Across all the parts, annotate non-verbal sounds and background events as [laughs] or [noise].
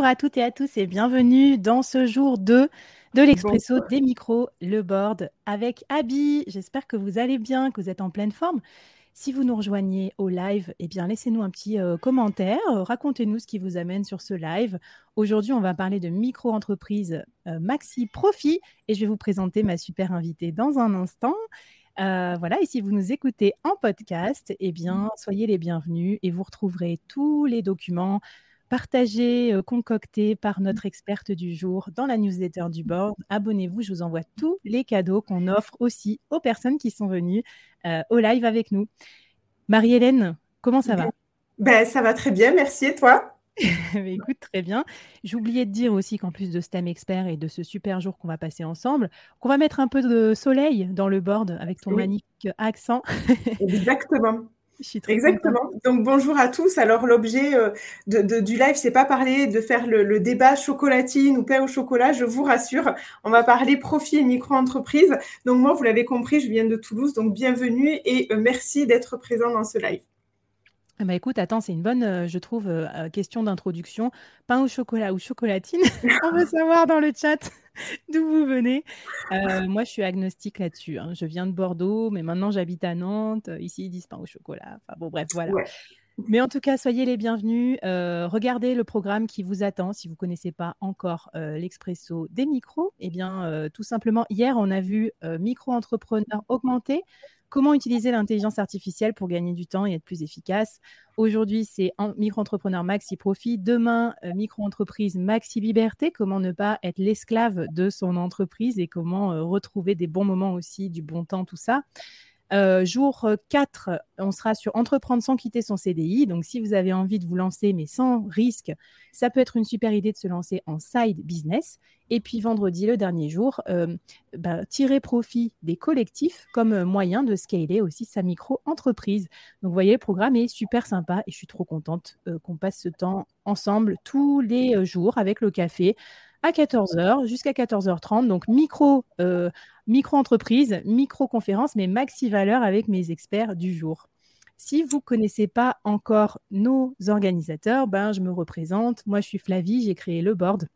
Bonjour à toutes et à tous et bienvenue dans ce jour 2 de l'Expresso des micros, le board avec Abby. J'espère que vous allez bien, que vous êtes en pleine forme. Si vous nous rejoignez au live, eh bien laissez-nous un petit euh, commentaire, racontez-nous ce qui vous amène sur ce live. Aujourd'hui, on va parler de micro-entreprise euh, Maxi Profit et je vais vous présenter ma super invitée dans un instant. Euh, voilà, et si vous nous écoutez en podcast, eh bien, soyez les bienvenus et vous retrouverez tous les documents partagé, euh, concocté par notre experte du jour dans la newsletter du board. Abonnez-vous, je vous envoie tous les cadeaux qu'on offre aussi aux personnes qui sont venues euh, au live avec nous. Marie-Hélène, comment ça va? Ben, Ça va très bien, merci. Et toi? [laughs] Écoute, très bien. J'oubliais de dire aussi qu'en plus de STEM Expert et de ce super jour qu'on va passer ensemble, qu'on va mettre un peu de soleil dans le board avec ton magnifique accent. Exactement. Exactement. Donc bonjour à tous. Alors l'objet euh, du live, c'est pas parler de faire le, débat chocolatine ou pain au chocolat. Je vous rassure, on va parler profit et micro-entreprise. Donc moi, vous l'avez compris, je viens de Toulouse, donc bienvenue et euh, merci d'être présent dans ce live. Ah bah écoute, attends, c'est une bonne, euh, je trouve, question d'introduction. Pain au chocolat ou chocolatine? [laughs] [laughs] On veut savoir dans le chat. [laughs] d'où vous venez. Euh, moi, je suis agnostique là-dessus. Hein. Je viens de Bordeaux, mais maintenant j'habite à Nantes. Ici, ils disent pain au chocolat. Enfin bon, bref, voilà. Mais en tout cas, soyez les bienvenus. Euh, regardez le programme qui vous attend si vous ne connaissez pas encore euh, l'expresso des micros. Eh bien, tout simplement, hier, on a vu micro-entrepreneurs augmenter. Comment utiliser l'intelligence artificielle pour gagner du temps et être plus efficace? Aujourd'hui, c'est micro-entrepreneur maxi profit. Demain, euh, micro-entreprise maxi liberté. Comment ne pas être l'esclave de son entreprise et comment euh, retrouver des bons moments aussi, du bon temps, tout ça? Euh, jour 4, on sera sur entreprendre sans quitter son CDI. Donc, si vous avez envie de vous lancer, mais sans risque, ça peut être une super idée de se lancer en side business. Et puis, vendredi, le dernier jour, euh, bah, tirer profit des collectifs comme moyen de scaler aussi sa micro-entreprise. Donc, vous voyez, le programme est super sympa et je suis trop contente euh, qu'on passe ce temps ensemble tous les jours avec le café à 14h jusqu'à 14h30. Donc, micro, euh, micro-entreprise, micro-conférence, mais maxi valeur avec mes experts du jour. Si vous ne connaissez pas encore nos organisateurs, ben, je me représente. Moi, je suis Flavie, j'ai créé le board.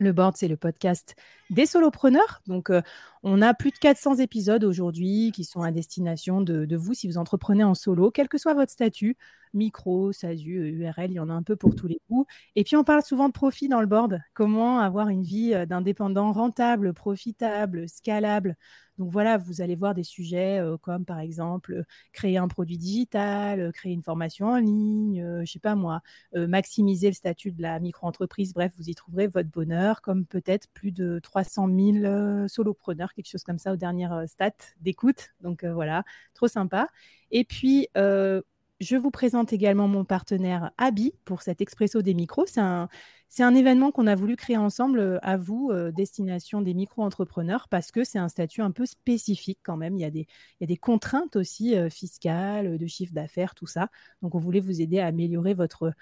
Le board, c'est le podcast des solopreneurs. Donc, euh, on a plus de 400 épisodes aujourd'hui qui sont à destination de, vous si vous entreprenez en solo, quel que soit votre statut, micro, SASU, URL, il y en a un peu pour tous les coups. Et puis, on parle souvent de profit dans le board. Comment avoir une vie euh, d'indépendant rentable, profitable, scalable? Donc voilà, vous allez voir des sujets euh, comme par exemple créer un produit digital, créer une formation en ligne, je je sais pas moi, maximiser le statut de la micro-entreprise. Bref, vous y trouverez votre bonheur, comme peut-être plus de 300 000 solopreneurs quelque chose comme ça aux dernières euh, stats d'écoute. Donc euh, voilà, trop sympa. Et puis, euh, je vous présente également mon partenaire Abi pour cet Expresso des micros. C'est un, événement qu'on a voulu créer ensemble à vous, destination des micro-entrepreneurs, parce que c'est un statut un peu spécifique quand même. Il y a des, contraintes aussi fiscales, de chiffre d'affaires, tout ça. Donc, on voulait vous aider à améliorer votre,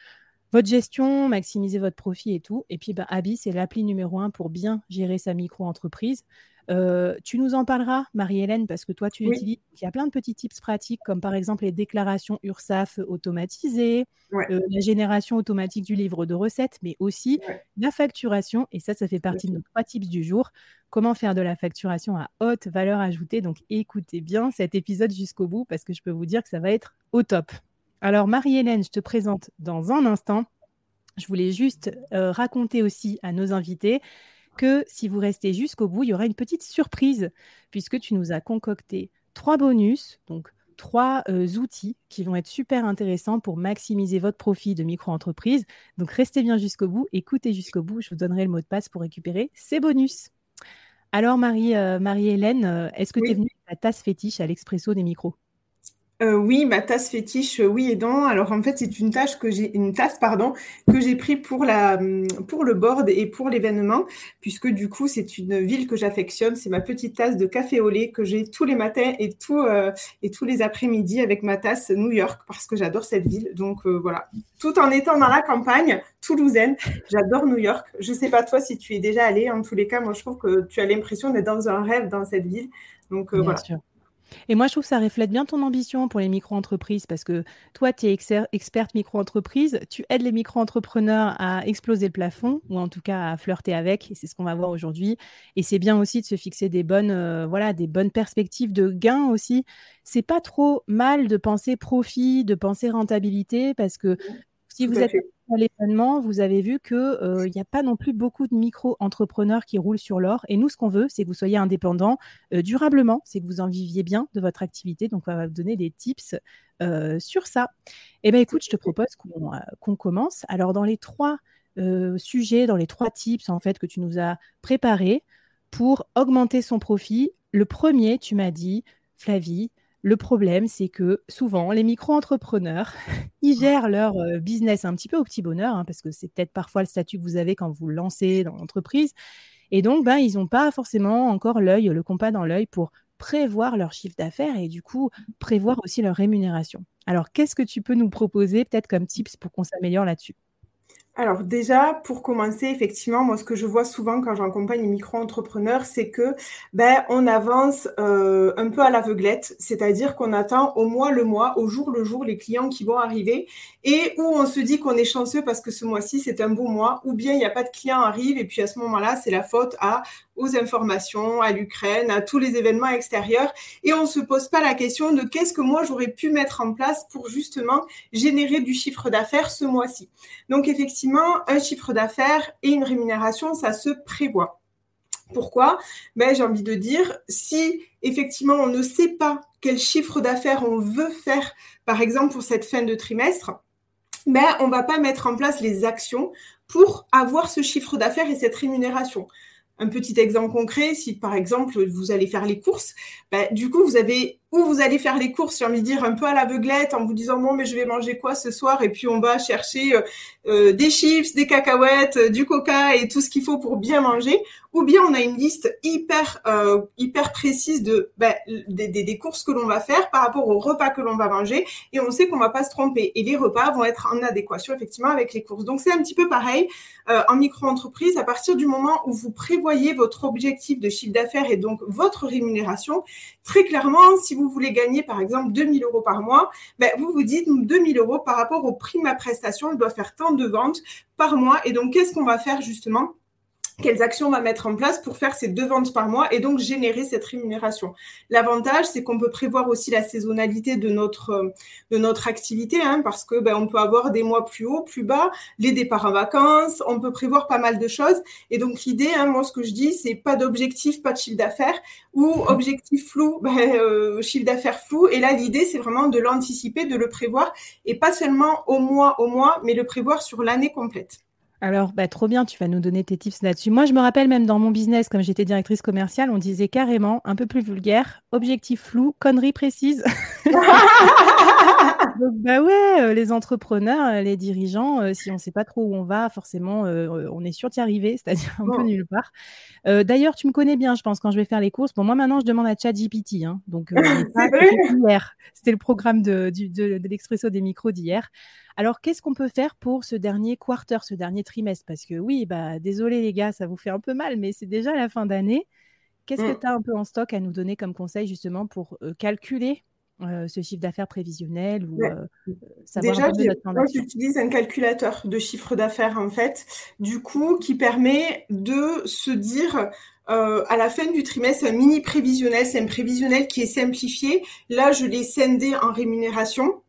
votre gestion, maximiser votre profit et tout. Et puis, bah, Abi, c'est l'appli numéro un pour bien gérer sa micro-entreprise. Euh, tu nous en parleras, Marie-Hélène, parce que toi, tu utilises. Il y a plein de petits tips pratiques, comme par exemple les déclarations URSAF automatisées, euh, la génération automatique du livre de recettes, mais aussi la facturation. Et ça, ça fait partie de nos trois tips du jour. Comment faire de la facturation à haute valeur ajoutée? Donc, écoutez bien cet épisode jusqu'au bout, parce que je peux vous dire que ça va être au top. Alors, Marie-Hélène, je te présente dans un instant. Je voulais juste euh, raconter aussi à nos invités que si vous restez jusqu'au bout, il y aura une petite surprise, puisque tu nous as concocté trois bonus, donc trois outils qui vont être super intéressants pour maximiser votre profit de micro-entreprise. Donc restez bien jusqu'au bout, écoutez jusqu'au bout, je vous donnerai le mot de passe pour récupérer ces bonus. Alors Marie, Marie-Hélène, est-ce que tu es venue avec ta tasse fétiche à l'expresso des micros? Euh, oui, ma tasse fétiche, euh, oui et non. Alors en fait, c'est une tâche que j'ai, une tasse pardon, que j'ai pris pour la, hum, pour le board et pour l'événement, puisque du coup c'est une ville que j'affectionne. C'est ma petite tasse de café au lait que j'ai tous les matins et tout euh, et tous les après-midi avec ma tasse New York parce que j'adore cette ville. Donc voilà, tout en étant dans la campagne toulousaine, j'adore New York. Je sais pas toi si tu es déjà allé. En tous les cas, moi je trouve que tu as l'impression d'être dans un rêve dans cette ville. Donc voilà. Et moi, je trouve que ça reflète bien ton ambition pour les micro-entreprises parce que toi, tu es experte micro-entreprise, tu aides les micro-entrepreneurs à exploser le plafond ou en tout cas à flirter avec, et c'est ce qu'on va voir aujourd'hui. Et c'est bien aussi de se fixer des bonnes, euh, voilà, des bonnes perspectives de gains aussi. C'est pas trop mal de penser profit, de penser rentabilité parce que si vous êtes à l'événement, vous avez vu qu'il euh, n'y a pas non plus beaucoup de micro-entrepreneurs qui roulent sur l'or. Et nous, ce qu'on veut, c'est que vous soyez indépendant euh, durablement, c'est que vous en viviez bien de votre activité. Donc, on va vous donner des tips euh, sur ça. Eh bien, écoute, je te propose qu'on commence. Alors, dans les trois sujets, dans les trois tips, en fait, que tu nous as préparés pour augmenter son profit, le premier, tu m'as dit, Flavie, le problème, c'est que souvent, les micro-entrepreneurs, [laughs] ils gèrent leur business un petit peu au petit bonheur, hein, parce que c'est peut-être parfois le statut que vous avez quand vous lancez dans l'entreprise. Et donc, ben, ils n'ont pas forcément encore l'œil, le compas dans l'œil pour prévoir leur chiffre d'affaires et du coup prévoir aussi leur rémunération. Alors, qu'est-ce que tu peux nous proposer peut-être comme tips pour qu'on s'améliore là-dessus? Alors déjà, pour commencer, effectivement, moi, ce que je vois souvent quand j'accompagne les micro-entrepreneurs, c'est que ben, on avance euh, un peu à l'aveuglette, c'est-à-dire qu'on attend au mois le mois, au jour le jour, les clients qui vont arriver, et où on se dit qu'on est chanceux parce que ce mois-ci, c'est un beau mois, ou bien il n'y a pas de clients arrivent, et puis à ce moment-là, c'est la faute à aux informations, à l'Ukraine, à tous les événements extérieurs. Et on ne se pose pas la question de qu'est-ce que moi j'aurais pu mettre en place pour justement générer du chiffre d'affaires ce mois-ci. Donc effectivement, un chiffre d'affaires et une rémunération, ça se prévoit. Pourquoi? Ben, J'ai envie de dire, si effectivement on ne sait pas quel chiffre d'affaires on veut faire, par exemple pour cette fin de trimestre, ben, on ne va pas mettre en place les actions pour avoir ce chiffre d'affaires et cette rémunération un petit exemple concret, si par exemple vous allez faire les courses, bah, du coup vous avez ou vous allez faire les courses, j'ai envie de dire un peu à l'aveuglette en vous disant bon mais je vais manger quoi ce soir? Et puis on va chercher euh, euh, des chips, des cacahuètes, euh, du coca et tout ce qu'il faut pour bien manger, ou bien on a une liste hyper hyper précise de bah, des, des, courses que l'on va faire par rapport au repas que l'on va manger. Et on sait qu'on va pas se tromper. Et les repas vont être en adéquation effectivement avec les courses. Donc c'est un petit peu pareil en micro-entreprise. À partir du moment où vous prévoyez votre objectif de chiffre d'affaires et donc votre rémunération, très clairement si vous voulez gagner, par exemple, 2000 euros par mois, ben, vous vous dites, 2000 euros par rapport au prix de ma prestation, je dois faire tant de ventes par mois. Et donc, qu'est-ce qu'on va faire justement? Quelles actions on va mettre en place pour faire ces deux ventes par mois et donc générer cette rémunération. L'avantage, c'est qu'on peut prévoir aussi la saisonnalité de notre, euh, de notre activité, hein, parce que ben, on peut avoir des mois plus hauts, plus bas, les départs en vacances, on peut prévoir pas mal de choses. Et donc l'idée, hein, moi ce que je dis, c'est pas d'objectif, pas de chiffre d'affaires, ou objectif flou, [laughs] ben, euh, chiffre d'affaires flou. Et là, l'idée, c'est vraiment de l'anticiper, de le prévoir, et pas seulement au mois, au mois, mais le prévoir sur l'année complète. Alors, bah, trop bien, tu vas nous donner tes tips là-dessus. Moi, je me rappelle même dans mon business, comme j'étais directrice commerciale, on disait carrément, un peu plus vulgaire, objectif flou, connerie précise. [laughs] [laughs] Donc, bah ouais, euh, les entrepreneurs, euh, les dirigeants, euh, si on ne sait pas trop où on va, forcément, on est sûr d'y arriver, [laughs] c'est-à-dire un peu nulle part. D'ailleurs, tu me connais bien, je pense, quand je vais faire les courses. Bon, moi, maintenant, je demande à ChatGPT. Hein, donc, [laughs] c'était le programme de, de l'Expresso des micros d'hier. Alors, qu'est-ce qu'on peut faire pour ce dernier quarter, ce dernier trimestre? Parce que oui, bah, désolé les gars, ça vous fait un peu mal, mais c'est déjà la fin d'année. Qu'est-ce que mmh. tu as un peu en stock à nous donner comme conseil justement pour calculer ce chiffre d'affaires prévisionnel ou Déjà, j'utilise un calculateur de chiffre d'affaires en fait, du coup, qui permet de se dire à la fin du trimestre un mini prévisionnel, c'est un prévisionnel qui est simplifié. Là, je l'ai scindé en rémunération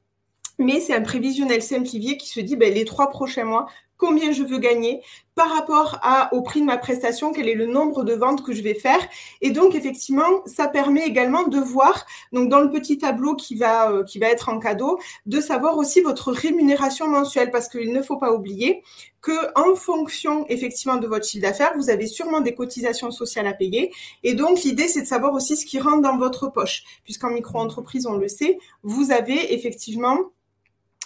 mais c'est un prévisionnel simplifié qui se dit ben, les trois prochains mois, combien je veux gagner par rapport au prix de ma prestation, quel est le nombre de ventes que je vais faire. Et donc, effectivement, ça permet également de voir, donc dans le petit tableau qui va, euh, qui va être en cadeau, de savoir aussi votre rémunération mensuelle, parce qu'il ne faut pas oublier que en fonction effectivement de votre chiffre d'affaires, vous avez sûrement des cotisations sociales à payer. Et donc, l'idée, c'est de savoir aussi ce qui rentre dans votre poche, puisqu'en micro-entreprise, on le sait, vous avez effectivement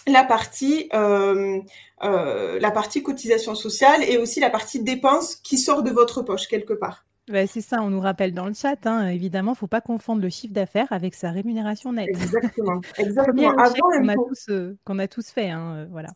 la partie, euh, euh, la partie cotisation sociale et aussi la partie dépenses qui sort de votre poche quelque part. c'est ça, on nous rappelle dans le chat, hein, évidemment, il ne faut pas confondre le chiffre d'affaires avec sa rémunération nette. Exactement, [laughs] exactement. Avant qu'on a, tous, euh, qu'on a tous fait, hein, voilà.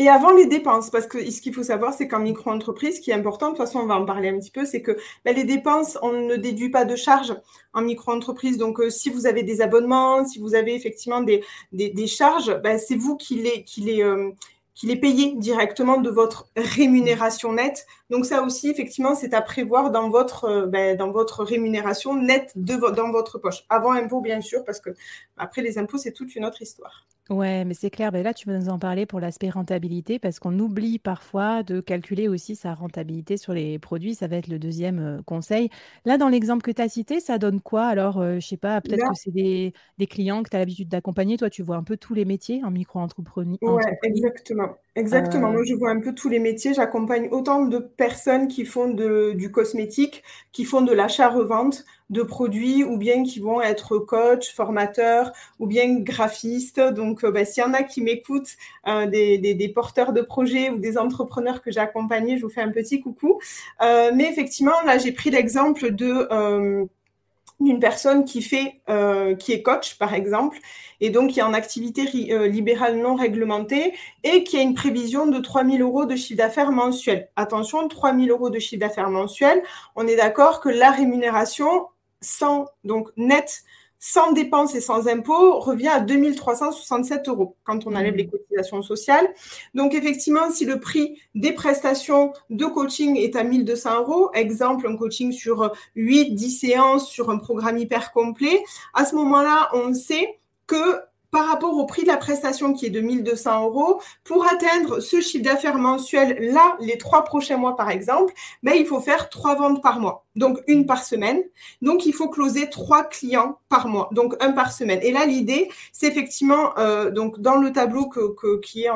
Et avant les dépenses, parce que ce qu'il faut savoir, c'est qu'en micro-entreprise, ce qui est important, de toute façon, on va en parler un petit peu, c'est que ben, les dépenses, on ne déduit pas de charges en micro-entreprise. Donc, euh, si vous avez des abonnements, si vous avez effectivement des, des, charges, ben, c'est vous qui les, qui les, euh, qui les payez directement de votre rémunération nette. Donc ça aussi, effectivement, c'est à prévoir dans votre, euh, ben, dans votre rémunération nette de dans votre poche. Avant impôt, bien sûr, parce que après les impôts, c'est toute une autre histoire. Ouais, mais c'est clair. Mais là, tu vas nous en parler pour l'aspect rentabilité, parce qu'on oublie parfois de calculer aussi sa rentabilité sur les produits. Ça va être le deuxième euh, conseil. Là, dans l'exemple que tu as cité, ça donne quoi? Alors, euh, je sais pas, peut-être que c'est des, des clients que tu as l'habitude d'accompagner. Toi, tu vois un peu tous les métiers en micro-entrepreneur. Ouais, exactement. Exactement. Moi, euh. je vois un peu tous les métiers. J'accompagne autant de personnes qui font de, du cosmétique, qui font de l'achat-revente de produits, ou bien qui vont être coach, formateur, ou bien graphiste. Donc, euh, bah, s'il y en a qui m'écoutent, euh, des, porteurs de projets ou des entrepreneurs que j'ai accompagnés, je vous fais un petit coucou. mais effectivement, là, j'ai pris l'exemple d'une personne qui fait, euh, qui est coach par exemple, et donc qui est en activité euh, libérale non réglementée et qui a une prévision de 3 000 euros de chiffre d'affaires mensuel. Attention, 3 000 euros de chiffre d'affaires mensuel, on est d'accord que la rémunération sans donc net sans dépenses et sans impôts, revient à 2367 euros quand on enlève mmh. les cotisations sociales. Donc, effectivement, si le prix des prestations de coaching est à 1200 euros, exemple, un coaching sur 8, 10 séances sur un programme hyper complet, à ce moment-là, on sait que par rapport au prix de la prestation qui est de 1200 euros, pour atteindre ce chiffre d'affaires mensuel là, les trois prochains mois par exemple, ben, il faut faire trois ventes par mois, donc une par semaine. Donc il faut closer trois clients par mois, donc un par semaine. Et là, l'idée, c'est effectivement, euh, donc dans le tableau qui est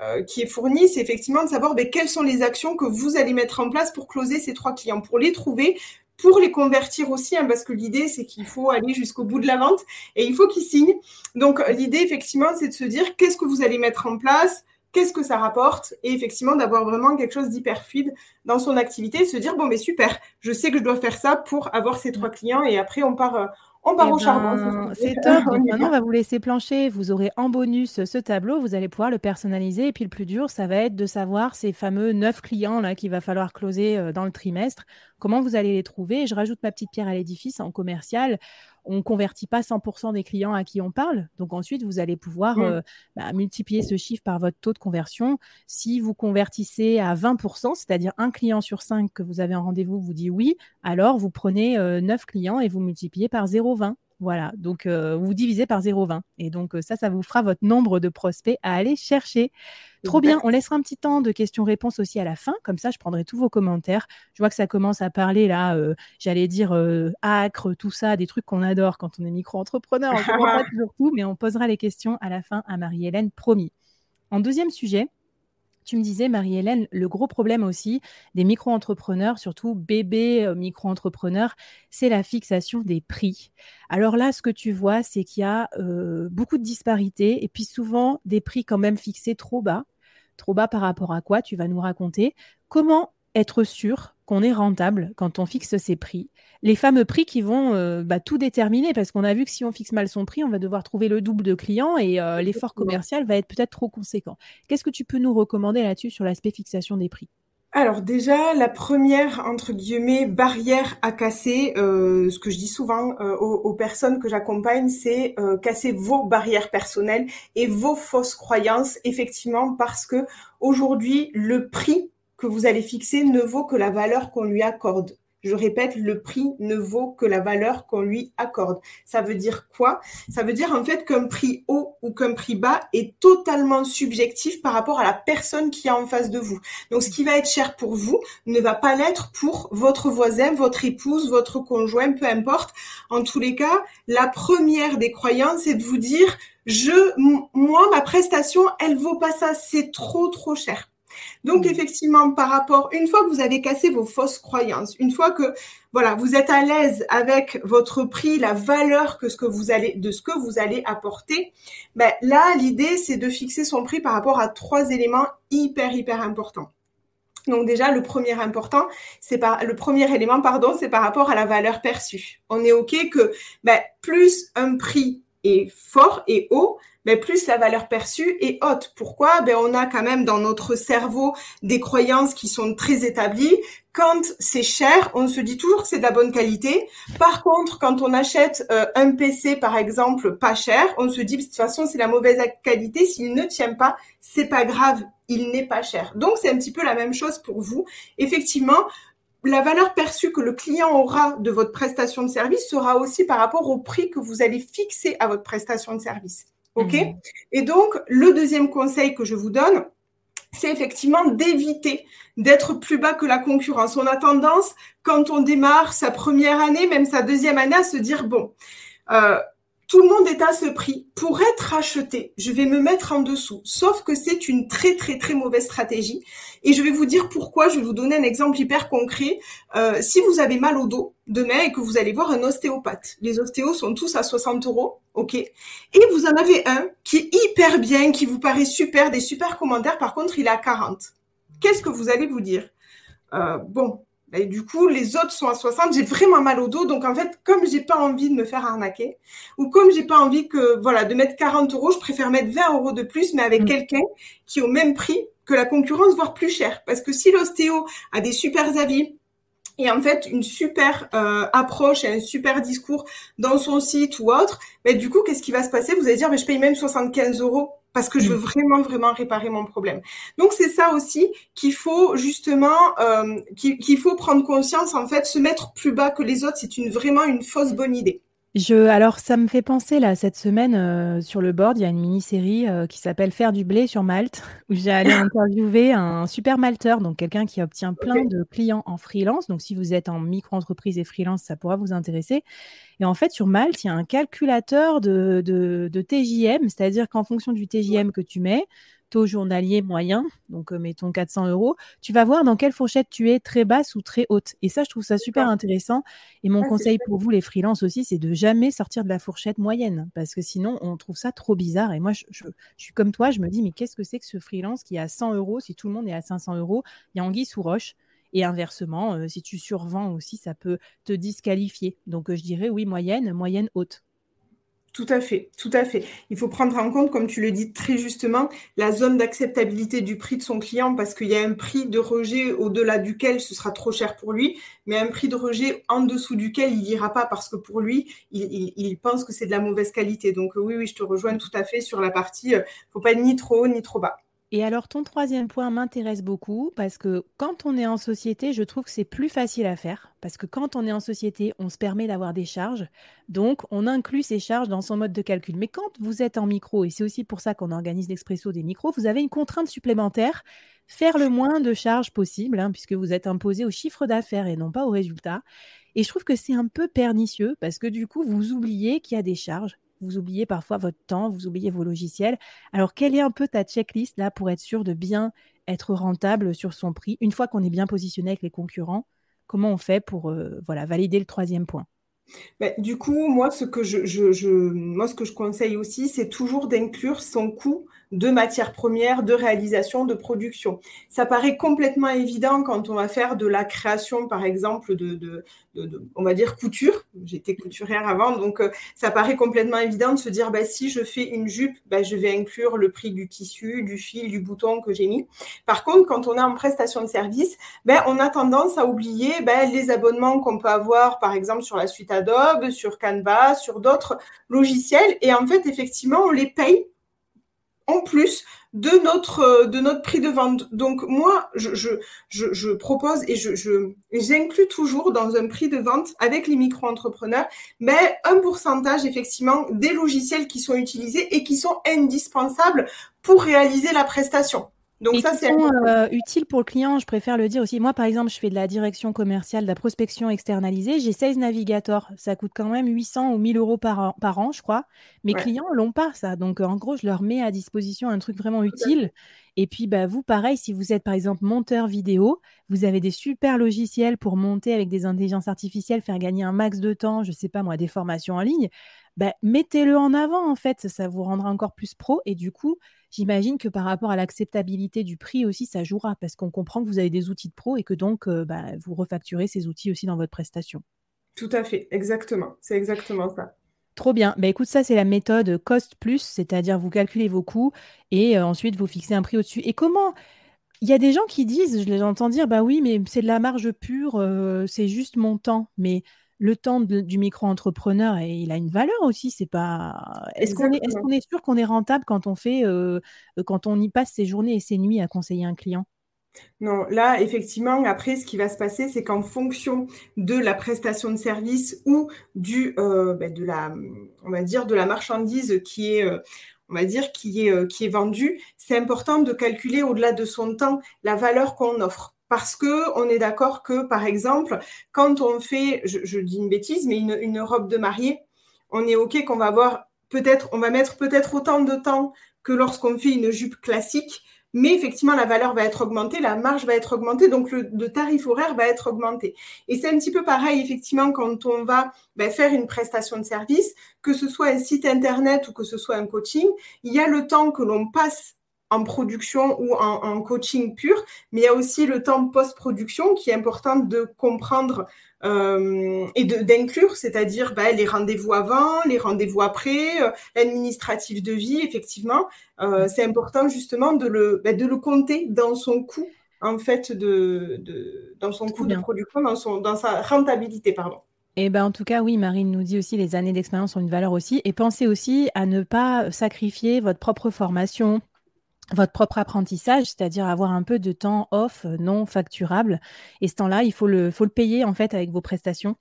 euh, qui est fourni, c'est effectivement de savoir ben, quelles sont les actions que vous allez mettre en place pour closer ces trois clients. Pour les trouver, pour les convertir aussi, hein, parce que l'idée, c'est qu'il faut aller jusqu'au bout de la vente et il faut qu'ils signent. Donc, l'idée, effectivement, c'est de se dire qu'est-ce que vous allez mettre en place, qu'est-ce que ça rapporte, et effectivement, d'avoir vraiment quelque chose d'hyper fluide dans son activité, de se dire, bon, mais super, je sais que je dois faire ça pour avoir ces trois clients, et après, on part, euh, on part eh au charbon. Ben, c'est [laughs] top. Donc maintenant, on va vous laisser plancher. Vous aurez en bonus ce tableau. Vous allez pouvoir le personnaliser. Et puis le plus dur, ça va être de savoir ces fameux neuf clients là qu'il va falloir closer euh, dans le trimestre. Comment vous allez les trouver? Je rajoute ma petite pierre à l'édifice en commercial on ne convertit pas 100% des clients à qui on parle. Donc ensuite, vous allez pouvoir mmh. euh, bah, multiplier ce chiffre par votre taux de conversion. Si vous convertissez à 20%, c'est-à-dire un client sur cinq que vous avez en rendez-vous vous dit oui, alors vous prenez euh, neuf 9 clients et vous multipliez par 0,20. Voilà, donc euh, vous divisez par 0,20. Et donc ça, ça vous fera votre nombre de prospects à aller chercher. Trop bien, on laissera un petit temps de questions-réponses aussi à la fin, comme ça je prendrai tous vos commentaires. Je vois que ça commence à parler là, euh, j'allais dire euh, acre, tout ça, des trucs qu'on adore quand on est micro-entrepreneur. On ne comprend [laughs] pas toujours tout, mais on posera les questions à la fin à Marie-Hélène, promis. En deuxième sujet, tu me disais, Marie-Hélène, le gros problème aussi des micro-entrepreneurs, surtout bébés euh, micro-entrepreneurs, c'est la fixation des prix. Alors là, ce que tu vois, c'est qu'il y a beaucoup de disparités et puis souvent des prix quand même fixés trop bas trop bas par rapport à quoi Tu vas nous raconter comment être sûr qu'on est rentable quand on fixe ses prix. Les fameux prix qui vont euh, bah, tout déterminer, parce qu'on a vu que si on fixe mal son prix, on va devoir trouver le double de clients et euh, l'effort commercial va être peut-être trop conséquent. Qu'est-ce que tu peux nous recommander là-dessus sur l'aspect fixation des prix? Alors déjà, la première, entre guillemets, barrière à casser, euh, ce que je dis souvent euh, aux, personnes que j'accompagne, c'est euh, casser vos barrières personnelles et vos fausses croyances, effectivement, parce que aujourd'hui, le prix que vous allez fixer ne vaut que la valeur qu'on lui accorde. Je répète, le prix ne vaut que la valeur qu'on lui accorde. Ça veut dire quoi? Ça veut dire en fait qu'un prix haut ou qu'un prix bas est totalement subjectif par rapport à la personne qui est en face de vous. Donc ce qui va être cher pour vous ne va pas l'être pour votre voisin, votre épouse, votre conjoint, peu importe. En tous les cas, la première des croyances, c'est de vous dire je, moi, ma prestation, elle vaut pas ça, c'est trop, trop cher. Donc, mmh. effectivement, par rapport, une fois que vous avez cassé vos fausses croyances, une fois que, voilà, vous êtes à l'aise avec votre prix, la valeur que ce que vous allez, de ce que vous allez apporter, ben, là, l'idée, c'est de fixer son prix par rapport à trois éléments hyper, hyper importants. Donc déjà, le premier important, c'est par le premier élément, pardon, c'est par rapport à la valeur perçue. On est ok que ben, plus un prix est fort et haut, mais plus la valeur perçue est haute. Pourquoi? Ben, On a quand même dans notre cerveau des croyances qui sont très établies. Quand c'est cher, on se dit toujours que c'est de la bonne qualité. Par contre, quand on achète euh, un PC, par exemple, pas cher, on se dit de toute façon, c'est la mauvaise qualité. S'il ne tient pas, c'est pas grave, il n'est pas cher. Donc, c'est un petit peu la même chose pour vous. Effectivement, la valeur perçue que le client aura de votre prestation de service sera aussi par rapport au prix que vous allez fixer à votre prestation de service. OK mhm. Et donc, le deuxième conseil que je vous donne, c'est effectivement d'éviter d'être plus bas que la concurrence. On a tendance, quand on démarre sa première année, même sa deuxième année, à se dire, bon, euh, tout le monde est à ce prix. Pour être acheté, je vais me mettre en dessous. Sauf que c'est une très très très mauvaise stratégie. Et je vais vous dire pourquoi. Je vais vous donner un exemple hyper concret. Euh, si vous avez mal au dos demain et que vous allez voir un ostéopathe, les ostéos sont tous à 60 euros, ok Et vous en avez un qui est hyper bien, qui vous paraît super, des super commentaires. Par contre, il est à 40. Qu'est-ce que vous allez vous dire? Euh, Bon, et du coup, les autres sont à 60, j'ai vraiment mal au dos. Donc, en fait, comme j'ai pas envie de me faire arnaquer, ou comme j'ai pas envie que, voilà, de mettre 40 euros, je préfère mettre 20 euros de plus, mais avec mm. quelqu'un qui est au même prix que la concurrence, voire plus cher. Parce que si l'ostéo a des super avis, et en fait une super euh, approche et un super discours dans son site ou autre, mais du coup, qu'est-ce qui va se passer? Vous allez dire, mais je paye même 75 euros parce que je veux mm. vraiment, vraiment réparer mon problème. Donc, c'est ça aussi qu'il faut justement, euh, qu'il faut prendre conscience, en fait, se mettre plus bas que les autres, c'est une, vraiment une fausse bonne idée. Je, alors, ça me fait penser, là, cette semaine, euh, sur le board, il y a une mini-série euh, qui s'appelle Faire du blé sur Malte, [laughs] où j'ai allé interviewer un super malteur, donc quelqu'un qui obtient plein de clients en freelance. Donc, si vous êtes en micro-entreprise et freelance, ça pourra vous intéresser. Et en fait, sur Malte, il y a un calculateur de, de, de TJM, c'est-à-dire qu'en fonction du TJM que tu mets, journalier moyen, donc euh, mettons 400 euros, tu vas voir dans quelle fourchette tu es, très basse ou très haute. Et ça, je trouve ça super intéressant. Et mon conseil pour vous, les freelances aussi, c'est de jamais sortir de la fourchette moyenne, parce que sinon, on trouve ça trop bizarre. Et moi, je, suis comme toi, je me dis, mais qu'est-ce que c'est que ce freelance qui est à 100 euros si tout le monde est à 500 euros Il y a anguille sous roche. Et inversement, euh, si tu survends aussi, ça peut te disqualifier. Donc, euh, je dirais oui, moyenne, moyenne haute. Tout à fait, tout à fait. Il faut prendre en compte, comme tu le dis très justement, la zone d'acceptabilité du prix de son client parce qu'il y a un prix de rejet au-delà duquel ce sera trop cher pour lui, mais un prix de rejet en dessous duquel il n'ira pas parce que pour lui, il, pense que c'est de la mauvaise qualité. Donc oui, oui, je te rejoins tout à fait sur la partie, euh, faut pas être ni trop haut ni trop bas. Et alors, ton troisième point m'intéresse beaucoup parce que quand on est en société, je trouve que c'est plus facile à faire. Parce que quand on est en société, on se permet d'avoir des charges. Donc, on inclut ces charges dans son mode de calcul. Mais quand vous êtes en micro, et c'est aussi pour ça qu'on organise l'Expresso des micros, vous avez une contrainte supplémentaire faire le moins de charges possible, hein, puisque vous êtes imposé au chiffre d'affaires et non pas au résultat. Et je trouve que c'est un peu pernicieux parce que du coup, vous oubliez qu'il y a des charges vous oubliez parfois votre temps, vous oubliez vos logiciels. Alors, quelle est un peu ta checklist là pour être sûr de bien être rentable sur son prix une fois qu'on est bien positionné avec les concurrents? Comment on fait pour euh, voilà, valider le troisième point? Ben, du coup, moi, ce que je conseille aussi, c'est toujours d'inclure son coût de matières premières, de réalisation, de production. Ça paraît complètement évident quand on va faire de la création, par exemple, de, on va dire couture. J'étais couturière avant, donc euh, ça paraît complètement évident de se dire, bah, si je fais une jupe, bah, je vais inclure le prix du tissu, du fil, du bouton que j'ai mis. Par contre, quand on est en prestation de service, ben, on a tendance à oublier ben, les abonnements qu'on peut avoir, par exemple, sur la suite Adobe, sur Canva, sur d'autres logiciels. Et en fait, effectivement, on les paye en plus de notre, de notre prix de vente. Donc, moi, je, je, je, propose et je, j'inclus toujours dans un prix de vente avec les micro-entrepreneurs, mais un pourcentage, effectivement, des logiciels qui sont utilisés et qui sont indispensables pour réaliser la prestation. Donc ça, c'est euh, utile pour le client. Je préfère le dire aussi. Moi, par exemple, je fais de la direction commerciale, de la prospection externalisée. J'ai 16 navigateurs. Ça coûte quand même 800 ou 1000 euros par an, par an je crois. Mes clients l'ont pas, ça. Donc, en gros, je leur mets à disposition un truc vraiment utile. Et puis, bah, vous, pareil, si vous êtes par exemple monteur vidéo, vous avez des super logiciels pour monter avec des intelligences artificielles, faire gagner un max de temps, je sais pas moi, des formations en ligne. Bah, mettez-le en avant, en fait. Ça vous rendra encore plus pro. Et du coup, J'imagine que par rapport à l'acceptabilité du prix aussi, ça jouera parce qu'on comprend que vous avez des outils de pro et que donc euh, bah, vous refacturez ces outils aussi dans votre prestation. Tout à fait, exactement. C'est exactement ça. Trop bien. Bah, écoute, ça, c'est la méthode cost plus, c'est-à-dire vous calculez vos coûts et euh, ensuite vous fixez un prix au-dessus. Et comment Il y a des gens qui disent, je les entends dire, bah oui, mais c'est de la marge pure, euh, c'est juste mon temps. Mais le temps du micro-entrepreneur, il a une valeur aussi. C'est pas. Est-ce qu'on est, est, sûr qu'on est rentable quand on fait, euh, quand on y passe ses journées et ses nuits à conseiller un client? Non, là, effectivement, après, ce qui va se passer, c'est qu'en fonction de la prestation de service ou du, euh, ben, de la, on va dire, de la marchandise qui est, euh, on va dire, qui est, qui est vendue, c'est important de calculer au-delà de son temps la valeur qu'on offre parce que on est d'accord que, par exemple, quand on fait, je, dis une bêtise, mais une, robe de mariée, on est ok qu'on va avoir peut-être, on va mettre peut-être autant de temps que lorsqu'on fait une jupe classique, mais effectivement la valeur va être augmentée, la marge va être augmentée, donc le, tarif horaire va être augmenté. Et c'est un petit peu pareil effectivement quand on va ben, faire une prestation de service, que ce soit un site internet ou que ce soit un coaching, il y a le temps que l'on passe en production ou en, coaching pur, mais il y a aussi le temps post-production qui est important de comprendre euh, et d'inclure, c'est-à-dire bah, les rendez-vous avant, les rendez-vous après, euh, l'administratif de vie, effectivement. Euh, c'est important justement de le, bah, de le compter dans son coût, en fait, de, de dans son coût de production, dans, son, dans sa rentabilité, pardon. Et eh ben en tout cas, oui, Marine nous dit aussi les années d'expérience ont une valeur aussi. Et pensez aussi à ne pas sacrifier votre propre formation, votre propre apprentissage, c'est-à-dire avoir un peu de temps off euh, non facturable. Et ce temps-là, il faut le, faut le payer en fait avec vos prestations.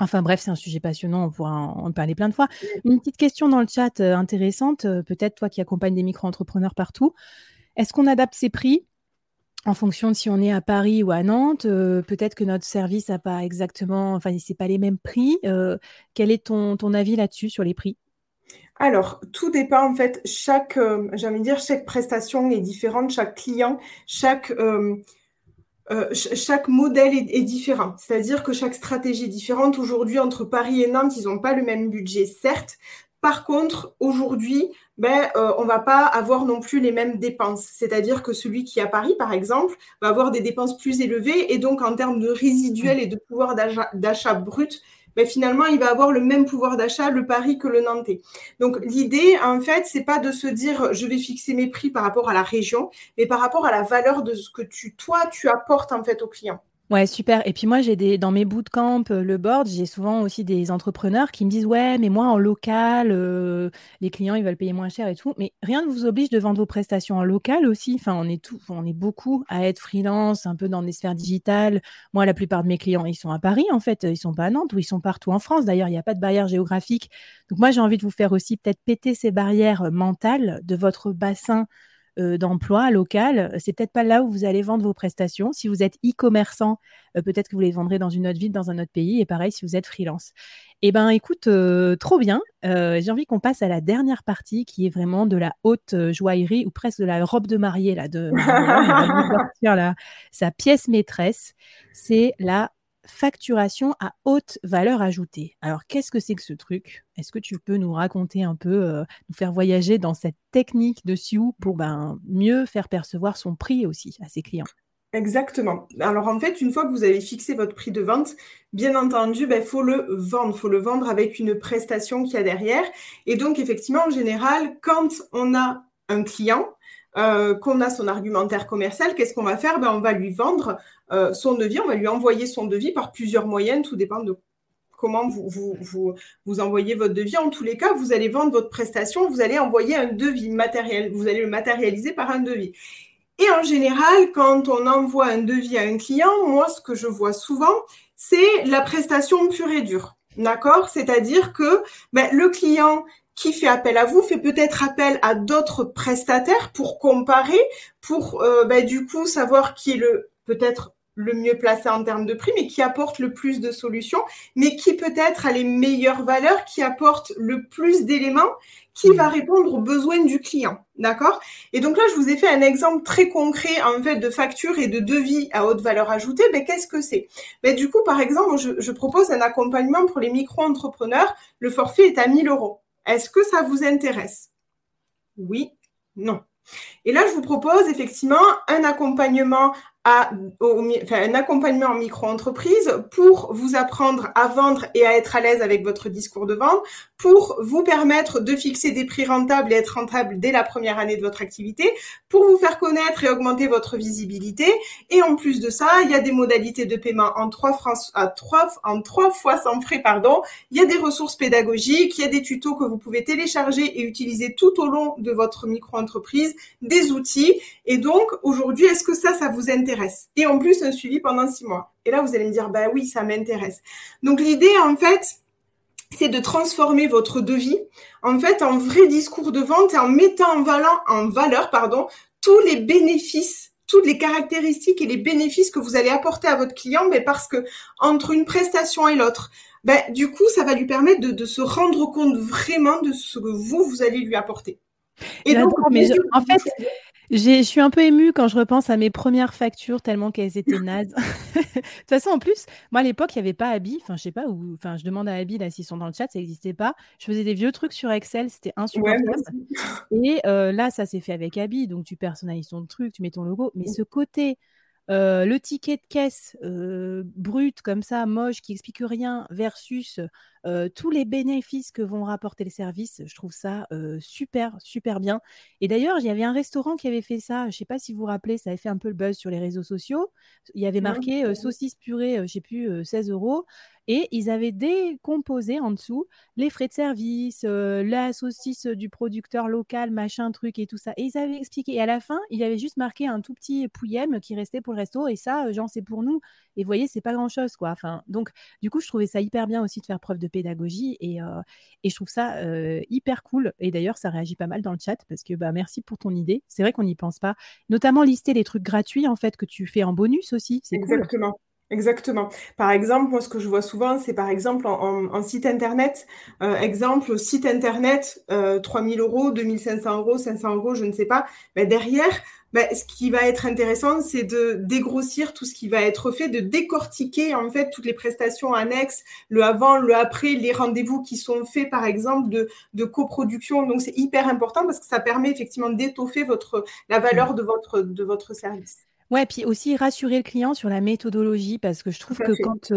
Enfin bref, c'est un sujet passionnant, on pourra en, parler plein de fois. Une petite question dans le chat euh, intéressante, euh, peut-être toi qui accompagnes des micro-entrepreneurs partout. Est-ce qu'on adapte ses prix en fonction de si on est à Paris ou à Nantes? Peut-être que notre service n'a pas exactement, enfin, c'est pas les mêmes prix. quel est ton, ton avis là-dessus sur les prix? Alors, tout dépend en fait, chaque, euh, dire, chaque prestation est différente, chaque client, chaque, euh, euh, modèle est, différent. C'est-à-dire que chaque stratégie est différente. Aujourd'hui, entre Paris et Nantes, ils n'ont pas le même budget, certes. Par contre, aujourd'hui, ben, on va pas avoir non plus les mêmes dépenses. C'est-à-dire que celui qui est à Paris, par exemple, va avoir des dépenses plus élevées et donc en termes de résiduel et de pouvoir d'achat brut, ben finalement, il va avoir le même pouvoir d'achat, le Paris, que le Nantais. Donc, l'idée, en fait, c'est pas de se dire, je vais fixer mes prix par rapport à la région, mais par rapport à la valeur de ce que tu, toi, tu apportes, en fait, au client. Ouais, super. Et puis moi, j'ai des dans mes bootcamps, euh, le board, j'ai souvent aussi des entrepreneurs qui me disent ouais, mais moi en local, euh, les clients ils veulent payer moins cher et tout. Mais rien ne vous oblige de vendre vos prestations en local aussi. Enfin, on est tout, on est beaucoup à être freelance, un peu dans des sphères digitales. Moi, la plupart de mes clients, ils sont à Paris en fait, ils sont pas à Nantes ou ils sont partout en France. D'ailleurs, il n'y a pas de barrière géographique. Donc moi, j'ai envie de vous faire aussi peut-être péter ces barrières mentales de votre bassin euh, d'emploi local, c'est peut-être pas là où vous allez vendre vos prestations. Si vous êtes e-commerçant, euh, peut-être que vous les vendrez dans une autre ville, dans un autre pays. Et pareil, si vous êtes freelance. Eh ben, écoute, euh, trop bien. J'ai envie qu'on passe à la dernière partie qui est vraiment de la haute joaillerie ou presque de la robe de mariée là, de, [laughs] sa pièce maîtresse. C'est la facturation à haute valeur ajoutée. Alors, qu'est-ce que c'est que ce truc? Est-ce que tu peux nous raconter un peu, euh, nous faire voyager dans cette technique de Sioux pour ben, mieux faire percevoir son prix aussi à ses clients? Exactement. Alors en fait, une fois que vous avez fixé votre prix de vente, bien entendu, il ben, faut le vendre. Faut le vendre avec une prestation qu'il y a derrière. Et donc, effectivement, en général, quand on a un client, euh, qu'on a son argumentaire commercial, qu'est-ce qu'on va faire? Ben, On va lui vendre euh, son devis, on va lui envoyer son devis par plusieurs moyens, tout dépend de comment vous, vous, vous, vous, envoyez votre devis. En tous les cas, vous allez vendre votre prestation, vous allez envoyer un devis matériel, vous allez le matérialiser par un devis. Et en général, quand on envoie un devis à un client, moi, ce que je vois souvent, c'est la prestation pure et dure. D'accord? C'est-à-dire que ben, le client qui fait appel à vous fait peut-être appel à d'autres prestataires pour comparer, pour euh, ben, du coup savoir qui est le peut-être le mieux placé en termes de prix, mais qui apporte le plus de solutions, mais qui peut-être a les meilleures valeurs, qui apporte le plus d'éléments, qui va répondre aux besoins du client. D'accord? Et donc là, je vous ai fait un exemple très concret en fait de facture et de devis à haute valeur ajoutée. Mais qu'est-ce que c'est? Mais Du coup, par exemple, je, je propose un accompagnement pour les micro-entrepreneurs. Le forfait est à 1000 euros. Est-ce que ça vous intéresse? Oui, non. Et là, je vous propose effectivement un accompagnement à, un accompagnement en micro-entreprise pour vous apprendre à vendre et à être à l'aise avec votre discours de vente, pour vous permettre de fixer des prix rentables et être rentable dès la première année de votre activité, pour vous faire connaître et augmenter votre visibilité. Et en plus de ça, il y a des modalités de paiement en trois, en trois fois sans frais, pardon. Il y a des ressources pédagogiques, il y a des tutos que vous pouvez télécharger et utiliser tout au long de votre micro-entreprise, des outils. Et donc, aujourd'hui, est-ce que ça, ça vous intéresse Et en plus, un suivi pendant six mois. Et là, vous allez me dire, bah oui, ça m'intéresse. Donc, l'idée, en fait, c'est de transformer votre devis en fait en vrai discours de vente et en mettant en valeur, en valeur pardon, tous les bénéfices, toutes les caractéristiques et les bénéfices que vous allez apporter à votre client, mais parce que entre une prestation et l'autre, ben, du coup, ça va lui permettre de, se rendre compte vraiment de ce que vous, vous allez lui apporter. Et donc, mais en fait, je suis un peu émue quand je repense à mes premières factures tellement qu'elles étaient [laughs] nazes. de toute façon, en plus, moi à l'époque, il n'y avait pas Abby. Enfin, je sais pas où. Enfin, je demande à Abby là s'ils sont dans le chat, ça n'existait pas. Je faisais des vieux trucs sur Excel, c'était insupportable. [laughs] Et euh, là, ça s'est fait avec Abby, donc tu personnalises ton truc, tu mets ton logo. Mais ce côté euh, le ticket de caisse euh, brut comme ça, moche, qui explique rien, versus euh, tous les bénéfices que vont rapporter les services, je trouve ça super, super bien. Et d'ailleurs, il y avait un restaurant qui avait fait ça, je ne sais pas si vous vous rappelez, ça avait fait un peu le buzz sur les réseaux sociaux. Il y avait marqué saucisse purée, je ne sais plus, 16 euros. Et ils avaient décomposé en dessous les frais de service, la saucisse du producteur local, machin, truc et tout ça. Et ils avaient expliqué. Et à la fin, il avait juste marqué un tout petit pouillem qui restait pour le resto. Et ça, genre, c'est pour nous. Et vous voyez, c'est pas grand-chose, quoi. Enfin, donc, du coup, je trouvais ça hyper bien aussi de faire preuve de pédagogie. Et, et je trouve ça hyper cool. Et d'ailleurs, ça réagit pas mal dans le chat parce que bah, merci pour ton idée. C'est vrai qu'on n'y pense pas. Notamment lister les trucs gratuits, en fait, que tu fais en bonus aussi. C'est Exactement. Exactement. Par exemple, moi, ce que je vois souvent, c'est par exemple en, site internet. Euh, exemple, site internet, euh, 3000 euros, 2500 euros, 500 euros, je ne sais pas. Derrière, ben, ce qui va être intéressant, c'est de dégrossir tout ce qui va être fait, de décortiquer en fait toutes les prestations annexes, le avant, le après, les rendez-vous qui sont faits, par exemple, de, de coproduction. Donc, c'est hyper important parce que ça permet effectivement d'étoffer votre, la valeur de votre, de votre service. Ouais, puis aussi rassurer le client sur la méthodologie, parce que je trouve que quand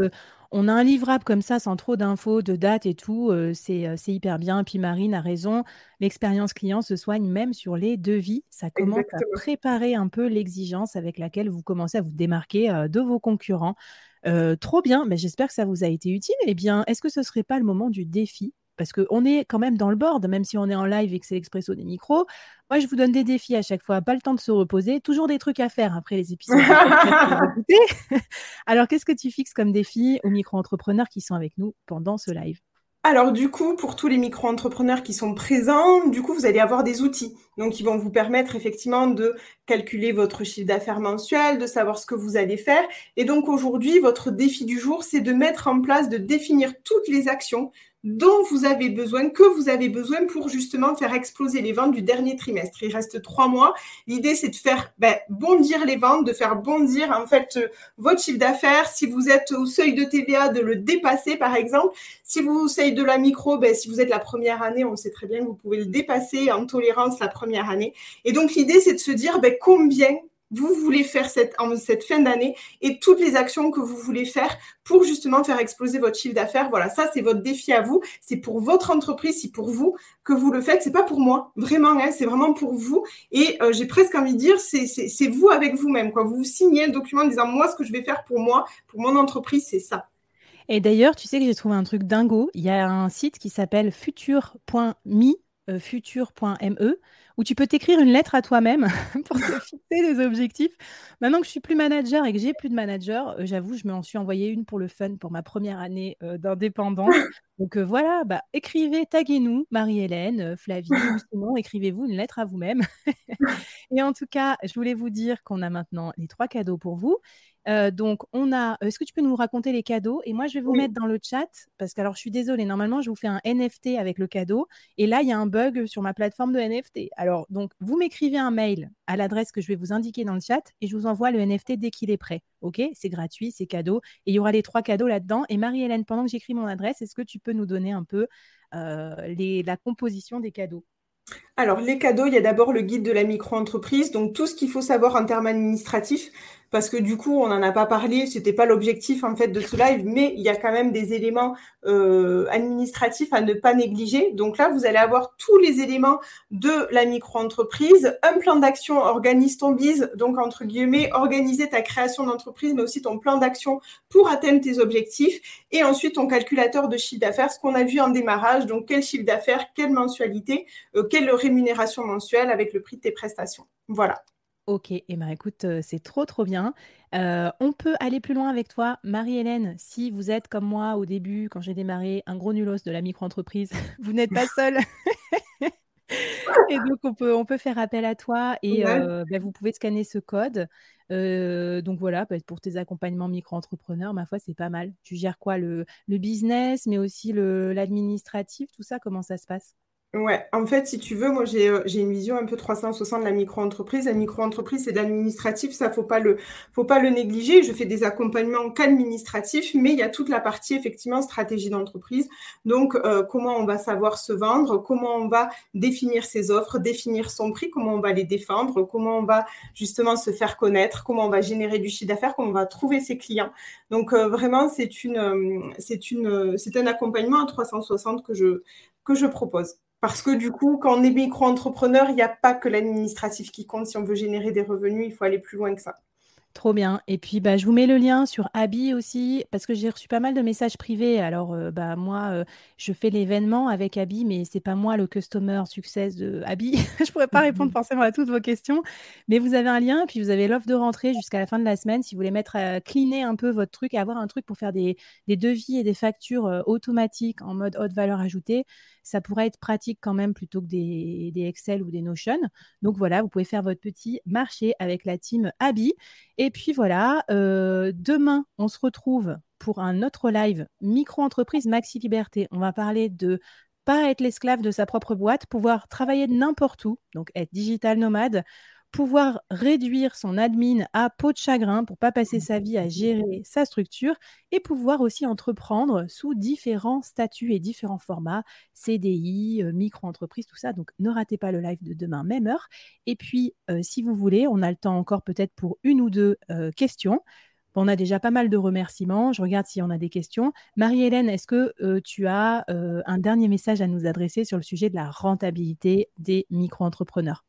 on a un livrable comme ça, sans trop d'infos, de dates et tout, c'est c'est hyper bien. Puis Marine a raison, l'expérience client se soigne même sur les devis. Ça commence à préparer un peu l'exigence avec laquelle vous commencez à vous démarquer de vos concurrents. trop bien, mais j'espère que ça vous a été utile. Eh bien, est-ce que ce serait pas le moment du défi? Parce qu'on est quand même dans le board, même si on est en live et que c'est l'expresso des micros. Moi, je vous donne des défis à chaque fois, pas le temps de se reposer, toujours des trucs à faire après les épisodes. [laughs] [laughs] Alors, qu'est-ce que tu fixes comme défi aux micro-entrepreneurs qui sont avec nous pendant ce live? Alors du coup, pour tous les micro-entrepreneurs qui sont présents, du coup, vous allez avoir des outils. Donc, ils vont vous permettre effectivement de calculer votre chiffre d'affaires mensuel, de savoir ce que vous allez faire. Et donc, aujourd'hui, votre défi du jour, c'est de mettre en place, de définir toutes les actions dont vous avez besoin, que vous avez besoin pour justement faire exploser les ventes du dernier trimestre. Il reste trois mois. L'idée, c'est de faire ben, bondir les ventes, de faire bondir en fait euh, votre chiffre d'affaires. Si vous êtes au seuil de TVA, de le dépasser, par exemple. Si vous au seuil de la micro, ben, si vous êtes la première année, on sait très bien que vous pouvez le dépasser en tolérance la première année. Et donc, l'idée, c'est de se dire ben, combien vous voulez faire cette, cette fin d'année et toutes les actions que vous voulez faire pour justement faire exploser votre chiffre d'affaires. Voilà, ça c'est votre défi à vous. C'est pour votre entreprise, c'est pour vous que vous le faites. C'est pas pour moi, vraiment. Hein, c'est vraiment pour vous. Et euh, j'ai presque envie de dire, c'est vous avec vous-même. Quoi. Vous signez le document en disant moi ce que je vais faire pour moi, pour mon entreprise, c'est ça. Et d'ailleurs, tu sais que j'ai trouvé un truc dingo. Il y a un site qui s'appelle futur.me, euh, futur.me, où tu peux t'écrire une lettre à toi-même [laughs] pour te fixer des objectifs. Maintenant que je suis plus manager et que j'ai plus de manager, euh, j'avoue, je m'en suis envoyé une pour le fun pour ma première année euh, d'indépendance. [laughs] Donc voilà, bah, écrivez, taguez-nous, Marie-Hélène, Flavie, ou sinon écrivez-vous une lettre à vous-même. [laughs] et en tout cas, je voulais vous dire qu'on a maintenant les trois cadeaux pour vous. Euh, donc, on a. Est-ce que tu peux nous raconter les cadeaux? Et moi, je vais vous mettre dans le chat parce que, alors, je suis désolée. Normalement, je vous fais un NFT avec le cadeau. Et là, il y a un bug sur ma plateforme de NFT. Alors, donc, vous m'écrivez un mail à l'adresse que je vais vous indiquer dans le chat et je vous envoie le NFT dès qu'il est prêt. OK C'est gratuit, c'est cadeau. Et il y aura les trois cadeaux là-dedans. Et Marie-Hélène, pendant que j'écris mon adresse, est-ce que tu peux nous donner un peu euh, la composition des cadeaux? Alors, les cadeaux, il y a d'abord le guide de la micro-entreprise, donc tout ce qu'il faut savoir en termes administratifs parce que du coup, on n'en a pas parlé, c'était pas l'objectif en fait de ce live, mais il y a quand même des éléments euh, administratifs à ne pas négliger. Donc là, vous allez avoir tous les éléments de la micro-entreprise, un plan d'action, organise ton bise, donc entre guillemets, organiser ta création d'entreprise, mais aussi ton plan d'action pour atteindre tes objectifs, et ensuite ton calculateur de chiffre d'affaires, ce qu'on a vu en démarrage, donc quel chiffre d'affaires, quelle mensualité, euh, quelle rémunération mensuelle avec le prix de tes prestations. Voilà. Ok, et eh ben écoute, c'est trop trop bien. on peut aller plus loin avec toi, Marie-Hélène. Si vous êtes comme moi au début, quand j'ai démarré, un gros nulos de la micro-entreprise, [laughs] vous n'êtes pas seul. [laughs] et donc on peut, on peut faire appel à toi et bah, vous pouvez scanner ce code. donc voilà, bah, pour tes accompagnements micro-entrepreneurs, ma foi, c'est pas mal. Tu gères quoi le, le business, mais aussi l'administratif, tout ça, comment ça se passe? Ouais, en fait, si tu veux, moi j'ai euh, une vision un peu 360 de la micro-entreprise. La micro-entreprise, c'est de l'administratif, ça faut pas le faut pas le négliger. Je fais des accompagnements qu'administratifs, mais il y a toute la partie effectivement stratégie d'entreprise. Donc euh, comment on va savoir se vendre, comment on va définir ses offres, définir son prix, comment on va les défendre, comment on va justement se faire connaître, comment on va générer du chiffre d'affaires, comment on va trouver ses clients. Donc euh, vraiment, c'est une c'est une c'est un accompagnement à 360 que je que je propose. Parce que du coup, quand on est micro-entrepreneur, il n'y a pas que l'administratif qui compte. Si on veut générer des revenus, il faut aller plus loin que ça. Trop bien. Et puis, bah, je vous mets le lien sur Abby aussi, parce que j'ai reçu pas mal de messages privés. Alors, euh, bah, moi, euh, je fais l'événement avec Abby, mais c'est pas moi le customer success de Abby. [laughs] je pourrais pas répondre forcément à toutes vos questions, mais vous avez un lien, puis vous avez l'offre de rentrée jusqu'à la fin de la semaine si vous voulez mettre à cleaner un peu votre truc et avoir un truc pour faire des, devis et des factures euh, automatiques en mode haute valeur ajoutée. Ça pourrait être pratique quand même plutôt que des, des Excel ou des Notion. Donc voilà, vous pouvez faire votre petit marché avec la team Abby. Et puis voilà, euh, demain, on se retrouve pour un autre live micro-entreprise Maxi Liberté. On va parler de pas être l'esclave de sa propre boîte, pouvoir travailler n'importe où, donc être digital nomade, pouvoir réduire son admin à peau de chagrin pour pas passer sa vie à gérer sa structure et pouvoir aussi entreprendre sous différents statuts et différents formats, CDI, euh, micro-entreprise, tout ça. Donc ne ratez pas le live de demain, même heure. Et puis, euh, si vous voulez, on a le temps encore peut-être pour une ou deux euh, questions. on a déjà pas mal de remerciements. Je regarde s'il y en a des questions. Marie-Hélène, est-ce que tu as un dernier message à nous adresser sur le sujet de la rentabilité des micro-entrepreneurs?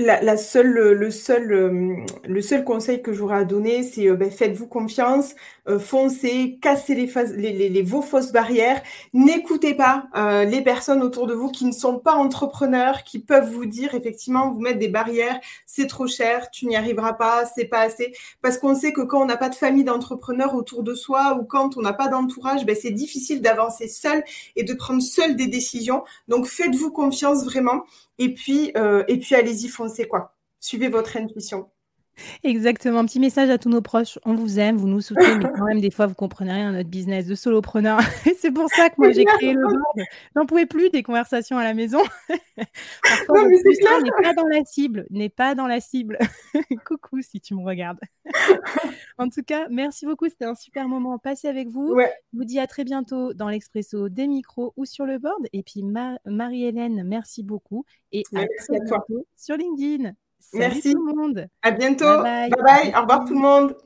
La, seule, le, seul, euh, le seul conseil que j'aurais à donner, c'est euh, ben, faites-vous confiance, euh, foncez, cassez les, les, vos fausses barrières. N'écoutez pas les personnes autour de vous qui ne sont pas entrepreneurs, qui peuvent vous dire effectivement, vous mettre des barrières, c'est trop cher, tu n'y arriveras pas, c'est pas assez. Parce qu'on sait que quand on n'a pas de famille d'entrepreneurs autour de soi ou quand on n'a pas d'entourage, ben, c'est difficile d'avancer seul et de prendre seul des décisions. Donc faites-vous confiance vraiment. Et puis, euh, et puis allez-y, foncez quoi? Suivez votre intuition. Exactement. Petit message à tous nos proches. On vous aime, vous nous soutenez, mais quand même, des fois, vous comprenez rien à notre business de solopreneur. [laughs] c'est pour ça que moi, j'ai créé le board. J'en pouvais plus des conversations à la maison. [laughs] Parfois, n'est pas dans la cible. N'est pas dans la cible. [laughs] Coucou si tu me regardes. en tout cas, merci beaucoup. C'était un super moment passé avec vous. Je vous dis à très bientôt dans l'Expresso des micros ou sur le board. Et puis, Marie-Hélène, merci beaucoup. Et à très bientôt sur LinkedIn. Merci. tout le monde. À bientôt. bye. bye. Au revoir tout le monde.